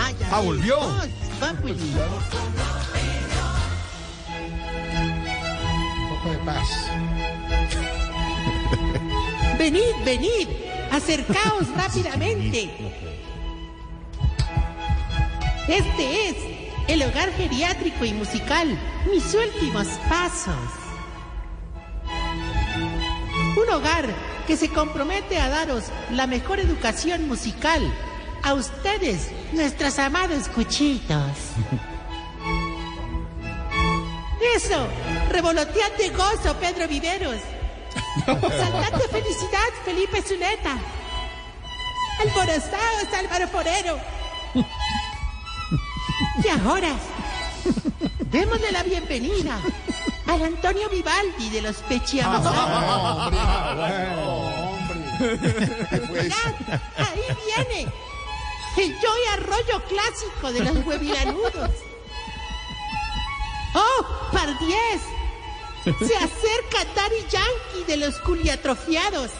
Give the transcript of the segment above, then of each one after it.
Ah, ¿volvió? Voz Populi. Un poco de paz. Venid, venid. Acercaos rápidamente. Este es el hogar geriátrico y musical. Mis últimos pasos. Un hogar que se compromete a daros la mejor educación musical a ustedes, nuestros amados cuchitos. Eso, revolotead de gozo, Pedro Viveros. Saltad de felicidad, Felipe Zuleta. Alborozaos, Álvaro Forero. Y ahora, démosle la bienvenida al Antonio Vivaldi de los Pechiamosanos. Mirad, ahí viene el Joy Arroyo clásico de los huevilanudos. ¡Oh, Pardiez! Se acerca Daddy Yankee de los culiatrofiados.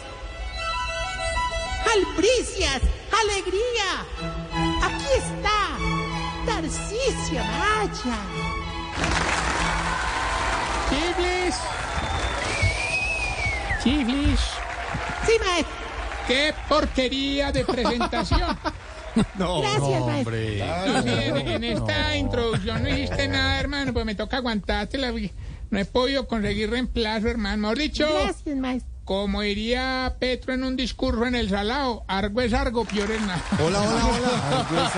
¡Albricias! ¡Alegría! Aquí está Tarcisio Maya. Chiflis. Chiflis. Sí, maestro. ¡Qué porquería de presentación! No, Gracias, no, maestro. hombre. No, sí, en, en esta introducción no hiciste nada, hermano, pues me toca aguantarte la... No he podido conseguir reemplazo, hermano. Mejor dicho, Gracias, maestro. como diría Petro en un discurso en el salado, argo es argo, peor es nada. Hola, hola, hola.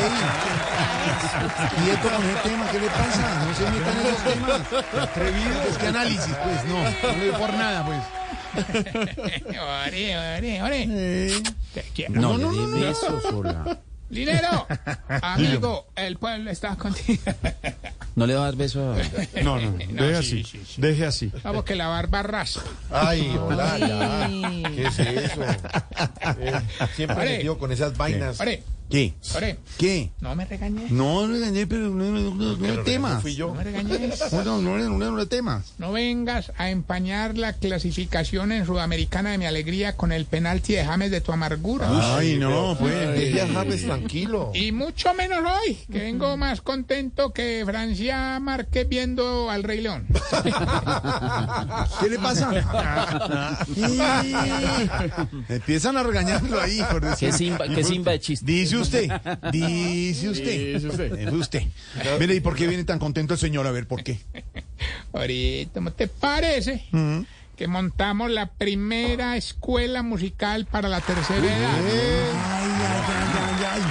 Ey, quieto con ese tema, ¿qué le pasa? No se metan en esos temas. Atrevido. Es que análisis, pues, no. No le por nada, pues. ore, ore, ore. Te quiero. No, no, no, no. besos, hola. Dinero, amigo, el pueblo está contigo. No le va a dar beso a... No, no, No, deje sí, así. sí, sí. Deje así. Vamos que la barba raspa. Ay, hola, ya. ¿Qué es eso? Eh, siempre metido con esas vainas. Ore, ¿Qué? ore, ¿Qué? no me regañes. No, no regañé, pero no, no, no, no tema. no fui yo. No me regañes. No, no, no, no, no, tema. No vengas a empañar la clasificación en Sudamericana de mi alegría con el penalti de James de tu amargura. Ay, no, pues. Deje a James tranquilo. Y mucho menos hoy, que vengo más contento que Francia Márquez viendo al Rey León. ¿Qué le pasa? Empiezan a regañarlo ahí, por decir. ¿Qué simba, qué simba de chiste? Dice usted, dice usted. Dice usted. Mire, ¿y por qué viene tan contento el señor? A ver, ¿por qué? Ahorita, ¿cómo te parece que montamos la primera escuela musical para la tercera edad? Ay, ay, ay, ay, ay.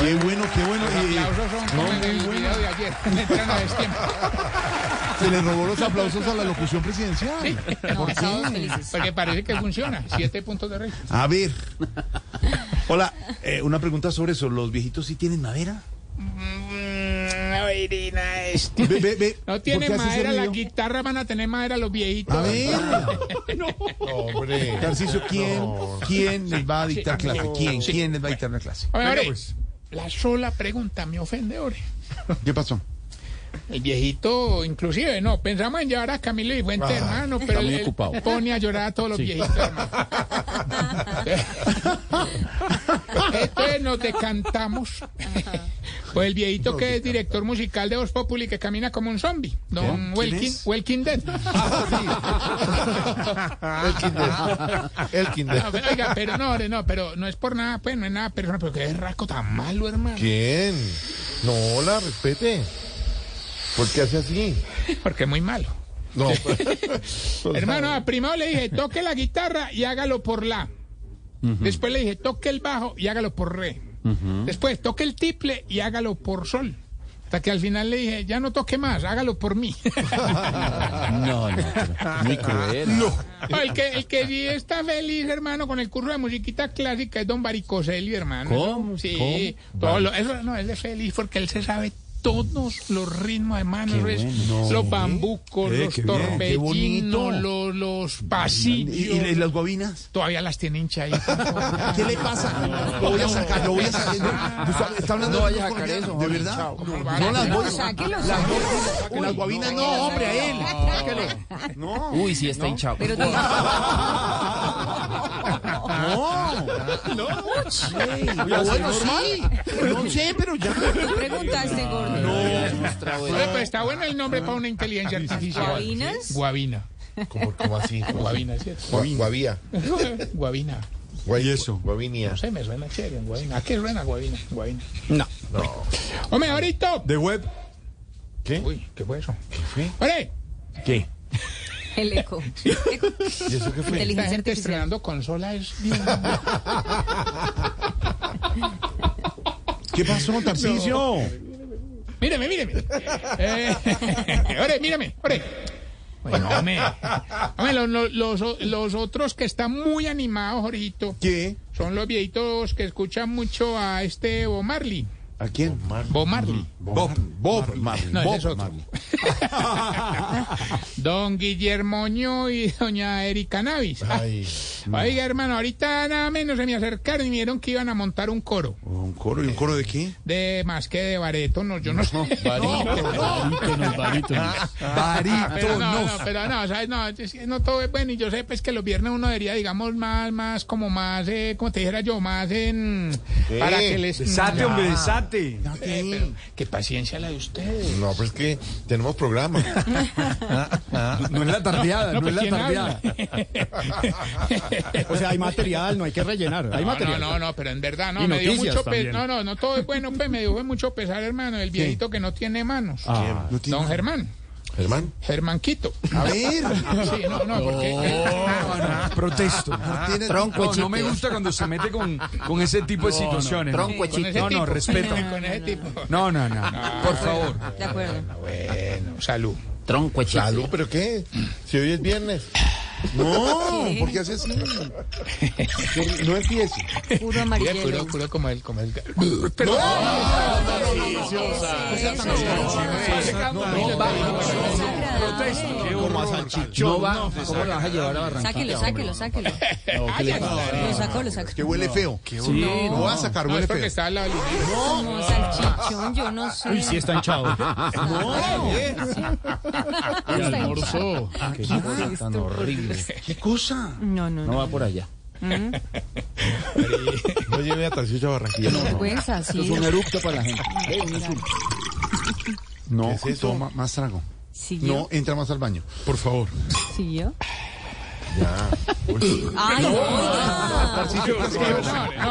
Qué bueno, qué bueno. Los Y- aplausos son en el de destiempo. se le robó los aplausos a la locución presidencial. ¿Por qué? Porque parece que funciona. Siete puntos de rey. A ver. Hola, eh, una pregunta sobre eso. ¿Los viejitos sí tienen madera? este. Ve, ve, ve. No ¿Por tiene madera, la guitarra van a tener madera los viejitos. A ver. Hombre. Tarcicio, ¿quién, No. ¿quién les va a dictar Sí, clase? no. ¿Quién? Sí. ¿Quién les va a dictar una clase? A ver, Venga, pues. La sola pregunta me ofende, ore. ¿Qué pasó? El viejito, inclusive, no, pensamos en llevar a Camilo y Fuente, hermano, pero él, ocupado. pone a llorar a todos los viejitos, hermano. Entonces nos decantamos. Pues el viejito que es director musical de Voz Populi que camina como un zombie, don ¿Quién Welkin? Welkin Dead. El kinder. El kinder. No, pero, oiga, pero no, no, pero no es por nada, pues no es nada personal, pero que es rasco tan malo, hermano. ¿Quién? No, la respete. ¿Por qué hace así? Porque es muy malo. No. Hermano, a primero le dije, toque la guitarra y hágalo por la. Después le dije, toque el bajo y hágalo por re. Después, toque el triple y hágalo por sol. Hasta que al final le dije, ya no toque más, hágalo por mí. No, no, muy cruel. No. el, que, el que sí está feliz, hermano, con el curso de musiquita clásica es don Varicoselli, hermano. ¿Cómo? Sí. ¿Cómo? todo lo- eso, no, él es feliz porque él se sabe todos los ritmos, hermano. Qué es- bueno. Los bambucos, Eh, los torbellinos, los, los ¿Y, pasillos. y- y las guabinas? Todavía las tiene hinchaditas. ¿Qué le pasa? Lo voy a sacar, lo voy a sacar. No, está, está hablando No de vaya a los sacar colombianos, eso, ¿De hombre. verdad? Chao. No las voy a sacar. Las guabinas, que las guabinas no, hombre, a él. Uy, sí está hinchado. Pero No. No. Bueno, sí. No sé, pero ya. Tú preguntaste, gordo. Oye, pues está bueno el nombre para una inteligencia artificial. ¿Guabinas? Guavina. ¿Cómo, cómo así? Guavina, ¿cierto? Gua- Guavía. Guavina. Guay- ¿Y eso? Guavinia. No sé, me suena chévere, Guavina. ¿A qué suena Guavina? Guavina. No. Hombre, ahorita. ¿De web? ¿Qué? Uy, ¿qué fue eso? Ore, ¿Qué? El eco. Eco. ¿Y eso qué fue? esta Inteligencia gente artificial. estrenando consola es. ¿Qué pasó, Tarcicio? Míreme, míreme. Eh, ore, míreme, ore. Bueno, hombre. Hombre, los, los- los- los otros que están muy animados, Jorgito, ¿Qué? son los viejitos que escuchan mucho a este Bob Marley. ¿A quién? Bob Marley. Bob. Bob Marley. No, ese Bob es otro. Marley. Don Guillermoño y doña Erika Navis. Ay, Oiga, hermano, ahorita nada menos se me acercaron y me dijeron que iban a montar un coro. ¿Un coro? ¿Y un coro de qué? De más que de bareto, no, yo no sé. Barítonos, barítonos. Pero no, no, Barítonos. pero no, ¿sabes? No, es que no todo es bueno y yo sé pues que los viernes uno debería, digamos, más, más, como más, eh, como te dijera yo, más en... Para que les... Desate, hombre, desate. Eh, pero qué paciencia la de ustedes. no, pues que tenemos programa. No es la tardeada, no, pues, es la ¿quién tardeada. O sea, hay material, no hay que rellenar. Hay No, material. no, no, no, pero en verdad, no, Y me dio mucho pesar. también. No, no, no todo es bueno, pues me dio mucho pesar, hermano, el viejito que no tiene manos. Ah, Don Germán, Germán. Germanquito. A ver. Sí, no, no, porque... Protesto. Tronco, No, no me gusta cuando se mete con, con ese tipo de situaciones. Tronco, Con ese No, no, respeto. Con ese tipo. No, no, no. Por favor. De acuerdo. Bueno, salud. Tronco. Salud, ¿pero qué? Si hoy es viernes. No, ¿por qué hace así? No empiece. Puro Mira, amarillelo. puro, puro como el, como el. Como a salchichón. No va, ¿cómo lo vas a llevar a Barranquilla? Sáquelo, sáquelo, sáquelo. Lo sacó, lo sacó. Que huele feo. Sí, Lo voy a sacar, No, huele feo. está al lado del Como salchichón, yo no sé. Uy, sí está hinchado. Y almorzó. Qué cosa tan horrible. ¿Qué cosa? No, no, No no. va por allá. No lleve a Tarcillo a Barranquilla. No, no. Vergüenza, sí. Es un eructo para la gente. No, ¿Qué es eso? toma más trago. ¿Siguió? No, entra más al baño. Por favor. ¿Siguió? Ya. ¡Ay! No,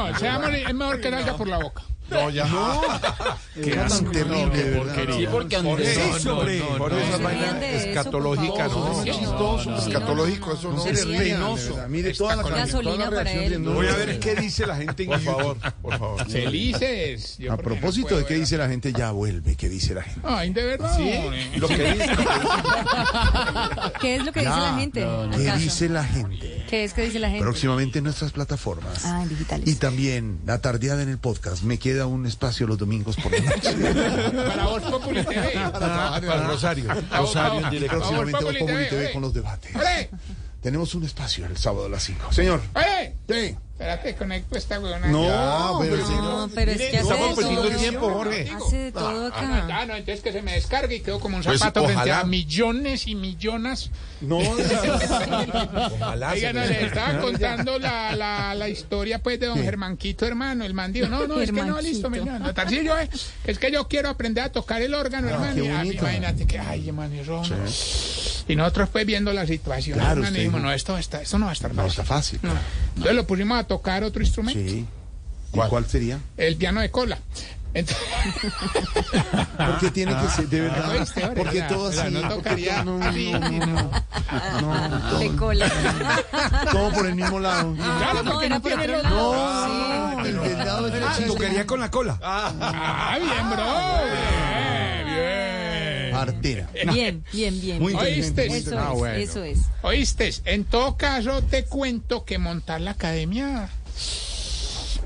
no, seamos, es mejor que salga por la boca. No, ya. Qué tan terrible, de verdad. Sí, porque Andrés. Sí, hombre. Por esa no, vaina no, eso, escatológica, por ¿no? favor. Chistoso. Escatológico, eso no. No, Sí, es sí. penoso. Mire toda la, Gasolina toda la para él. de- no, Voy a ver qué dice la gente en Por favor, por favor. Felices. A no propósito de qué dice la gente, ya vuelve. ¿Qué dice la gente? Ay, de verdad. hombre. Lo que dice. ¿Qué es lo que dice la gente? ¿Qué dice la gente? ¿Qué es que dice la gente? Próximamente en nuestras plataformas. Ah, en digitales. Y también la tardeada en el podcast. Me queda un espacio los domingos por la noche. Para Voz Populi TV. Para Rosario. Rosario en directo. próximamente Voz Populi TV, con los debates. ¡Ore! Tenemos un espacio el sábado a las 5. Señor. ¡Oye! Sí. Espérate, conecto esta huevona. No, Ya, pero No, pero es que hace Estamos perdiendo el tiempo, Jorge. Hace de todo Ah, acá. ah, no, entonces que se me descargue y quedo como un Pues, zapato frente ojalá. a millones y millones. No, Ojalá. Oiga, se no, le- estaba contando la, la, la historia pues de don Germanquito, hermano, el man dijo, no, no, es que no, listo, mi hermano, no, Tarcillo, eh, es que yo quiero aprender a tocar el órgano, hermano, qué y, ah, imagínate que, ay, hermano, no. Y nosotros pues viendo la situación, Claro, dijimos, dijo- no, esto, está, esto no va a estar no fácil. está fácil. Entonces lo pusimos a tocar otro instrumento, Sí. ¿Y cuál sería? el piano de cola. Entonces, Porque tiene que ser, de verdad. ¿oíste, ahora? Porque Era- todo así. no tocaría todo- no, no, no, no. no, De cola. Todo por el mismo lado. Claro, No, porque no por tiene. No, el del lado de la Tocaría con la cola. Ah, bien, bro. Bien, bien. Partera. Bien, bien, bien. Muy ¿Oíste? Eso Ah, bueno. eso es. ¿Oíste? En todo caso, te cuento que montar la academia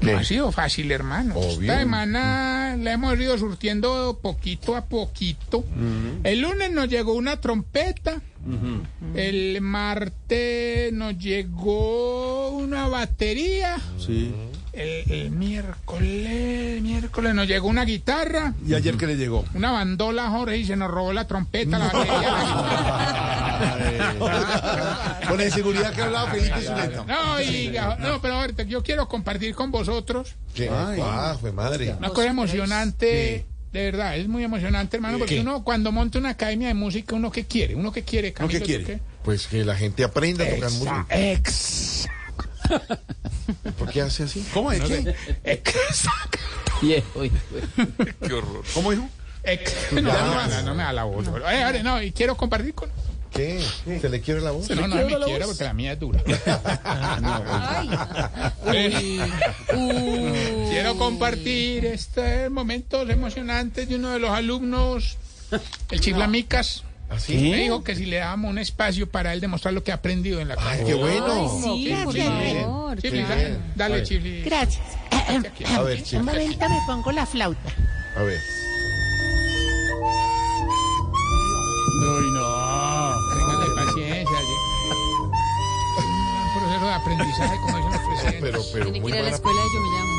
no ha sido fácil, hermano. Obvio. Esta semana la hemos ido surtiendo poquito a poquito. El lunes nos llegó una trompeta. El martes nos llegó una batería. Sí. El, el miércoles, el miércoles nos llegó una guitarra. ¿Y ayer qué le llegó? Una bandola, Jorge, y se nos robó la trompeta, la batería, la guitarra. Con la inseguridad que ha hablado Felipe Zuleta. No, y, no, pero ahorita yo quiero compartir con vosotros ¿Qué? Fue madre. una cosa emocionante. De verdad, es muy emocionante, hermano, porque ¿Qué? uno cuando monta una academia de música, uno que quiere, uno que quiere, ¿No Camilo, qué quiere? ¿tú qué? Pues que la gente aprenda a tocar música. Ex, ¿Por qué hace así? ¿Cómo es? ¿Qué? exacto. Viejo, hijo. ¿Cómo dijo? No, no, no, no me da la voz. Eh, no, y quiero compartir con. ¿Qué? ¿Se le quiere la voz? No, no me quiero porque la mía es dura. Ay. Uy. Uy. Quiero compartir estos momentos emocionantes de uno de los alumnos, el Chiflamicas. ¿Así? Me dijo que si le damos un espacio para él demostrar lo que ha aprendido en la Ay, clase. qué bueno. Sí, por Gracias. favor. Chifli, claro. dale, dale, Chifli. Gracias. A ver, Un chico. momento me pongo la flauta. A ver. Uy, no. Téngale paciencia. sí. Un proceso de aprendizaje, como dicen los presidentes. Pero, pero Tiene que ir a la escuela de Yo Me Llamo.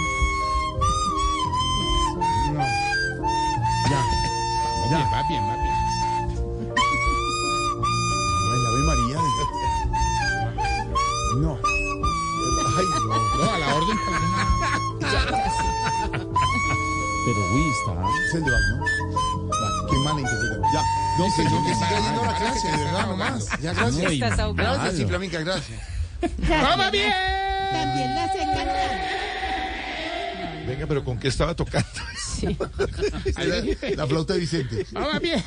Bien, va bien, va bien. No, que no, que siga yendo a la clase, de verdad, nomás. Ya, gracias. Estás ahogado. Gracias, Ciflamica, gracias. ¡Vamos bien! También la sé cantar. Venga, pero ¿con qué estaba tocando? La, la flauta de Vicente. Vamos bien.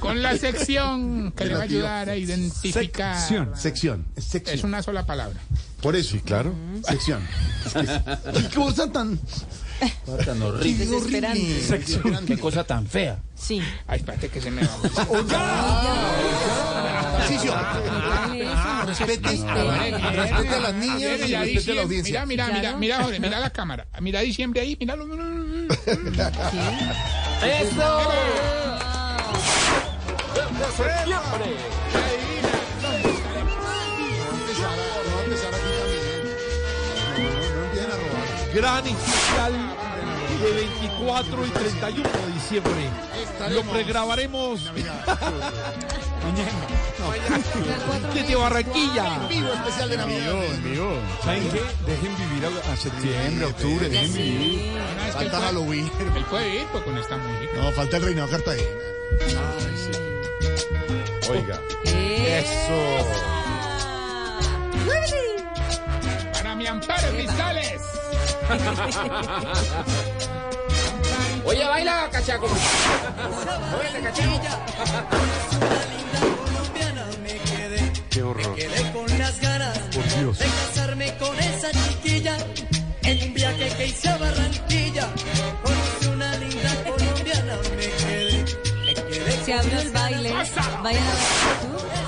Con la sección que le va a ayudar a identificar. Sección. Es Es sección. una sola palabra. Por eso, sí, claro. Sección. Qué cosa tan. Tan horrible. Desesperante. Qué cosa tan fea. Sí. Ay, espérate que se me va. Eso. Respete, Respete. respete a las niñas Mira, y mira, respete a la audiencia. Mira, mira, mira, mira, Jorge, mira la cámara. Mira diciembre ahí, míralo. A robar. gran especial de 24 y 31 de diciembre. Lo pregrabaremos desde Barranquilla. Vivo especial de Navidad. ¿Saben qué? Dejen vivir a, a septiembre, octubre, dejen vivir. Falta Halloween. Él puede ir pues, con esta música. No, falta el reinado de Cartagena. Oiga. Eso. Mi amparo, cristales. Oye, baila, cachaco. Qué horror. Quedé con las ganas Por Dios. de casarme con esa chiquilla. En un viaje que hice a Barranquilla, conocí una linda colombiana. Me quedé, me quedé Se abrió el baile. Vayan a ver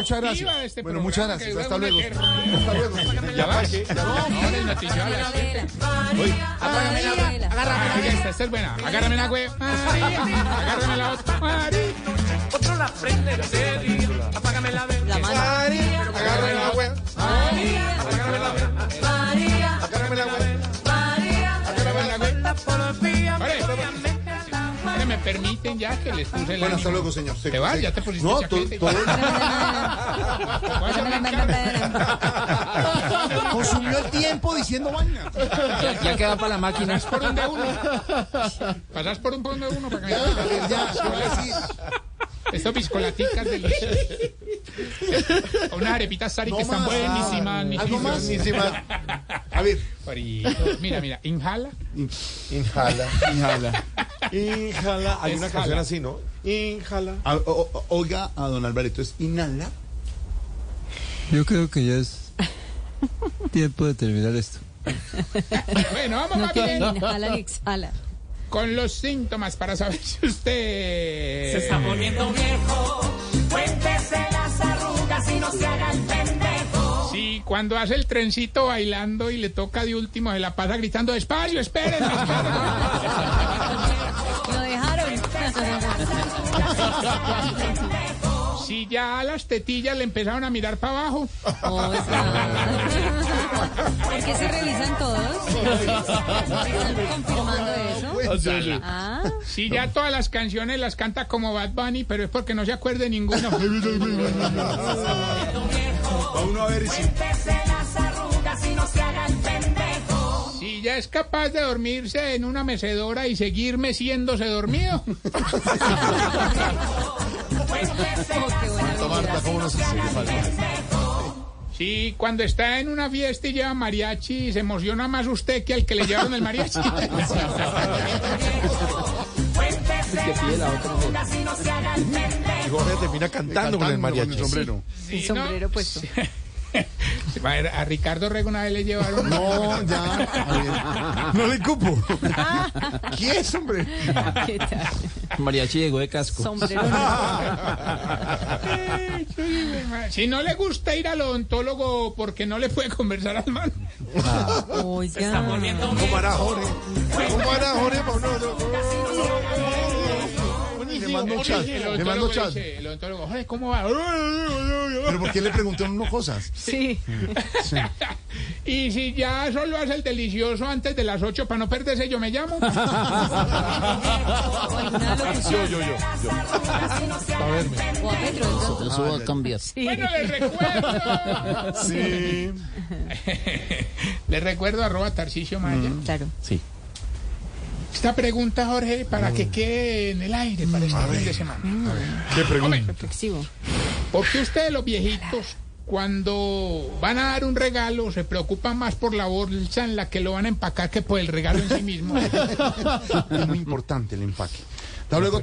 Muchas gracias. este Bueno, programa, muchas gracias. Hasta luego. Hasta luego. Ya vas. No, el noticiero a las siete. Apágame la esta, es buena. Agárrame la güey. Agárrame la otra. Otro la día, apágame la vela. La mano. Agárrame la wea. Permiten ya que les puse el Bueno, hasta luego, señor. ¿Te vas? ¿Ya te pusiste No, chaqueta todo, consumió el tiempo diciendo vaina. Ya, ya queda para la máquina. Pasas por un de uno. Pasas por un de uno para que me Ya, ¿qué voy a decir? Estos piscolaticas deliciosas. Unas arepitas Sari No que están buenísimas. ¿Algo más? A ver. Mira, mira, inhala. Inhala. Inhala. Inhala. Hay una canción así, ¿no? Inhala. A- o- o- oiga a don Alvarito, es inhala. Yo creo que ya es tiempo de terminar esto. Bueno, vamos No más quieren bien ni inhala ni exhala. con los síntomas para saber si usted... Se está poniendo viejo, cuéntese las arrugas y no se haga el pendejo. Si cuando hace el trencito bailando y le toca de último, se la pasa gritando despacio, esperen, esperen. Lo dejaron. Si ya las tetillas le empezaron a mirar para abajo. Oiga. ¿Por qué se revisan todos? ¿Están confirmando eso? Ah, Si ya todas las canciones las canta como Bad Bunny, pero es porque no se acuerde ninguno. Va uno a ver si. Si ya es capaz de dormirse en una mecedora y seguir meciéndose dormido. oh, qué buena Marta, ¿cómo no se sigue Si cuando está en una fiesta y lleva mariachi, se emociona más usted que al que le llevaron el mariachi. Y Jorge termina cantando con el mariachi. sombrero. Sí, El sombrero no, puesto. A ver, A Ricardo Rego una vez le llevaron. No, ya. No le cupo. ¿Quién es, hombre? ¿Qué tal? Mariachi llegó de casco. Sombrero. Si no le gusta ir al odontólogo porque no le puede conversar al man. Oiga. ¿Cómo hará Jorge? ¿Cómo hará Jorge? No, no, no. Le mando un chat. El Le mando odontólogo chat. el odontólogo, "Ay, ¿cómo va? Pero ¿por qué le pregunté uno cosas? Sí. Y si ya solo hace el delicioso antes de las 8 para no perderse, yo me llamo. Yo, yo, yo. yo. A. ¿no? Eso va a cambiar. Sí. Bueno, les recuerdo. Sí. les recuerdo arroba Tarcicio Maya. Claro. Sí. Esta pregunta, Jorge, para que quede en el aire para este fin de semana. ¿Qué pregunta? Reflexivo. ¿Por qué ustedes los viejitos, cuando van a dar un regalo, se preocupan más por la bolsa en la que lo van a empacar que por el regalo en sí mismo? Es muy importante el empaque. Hasta luego.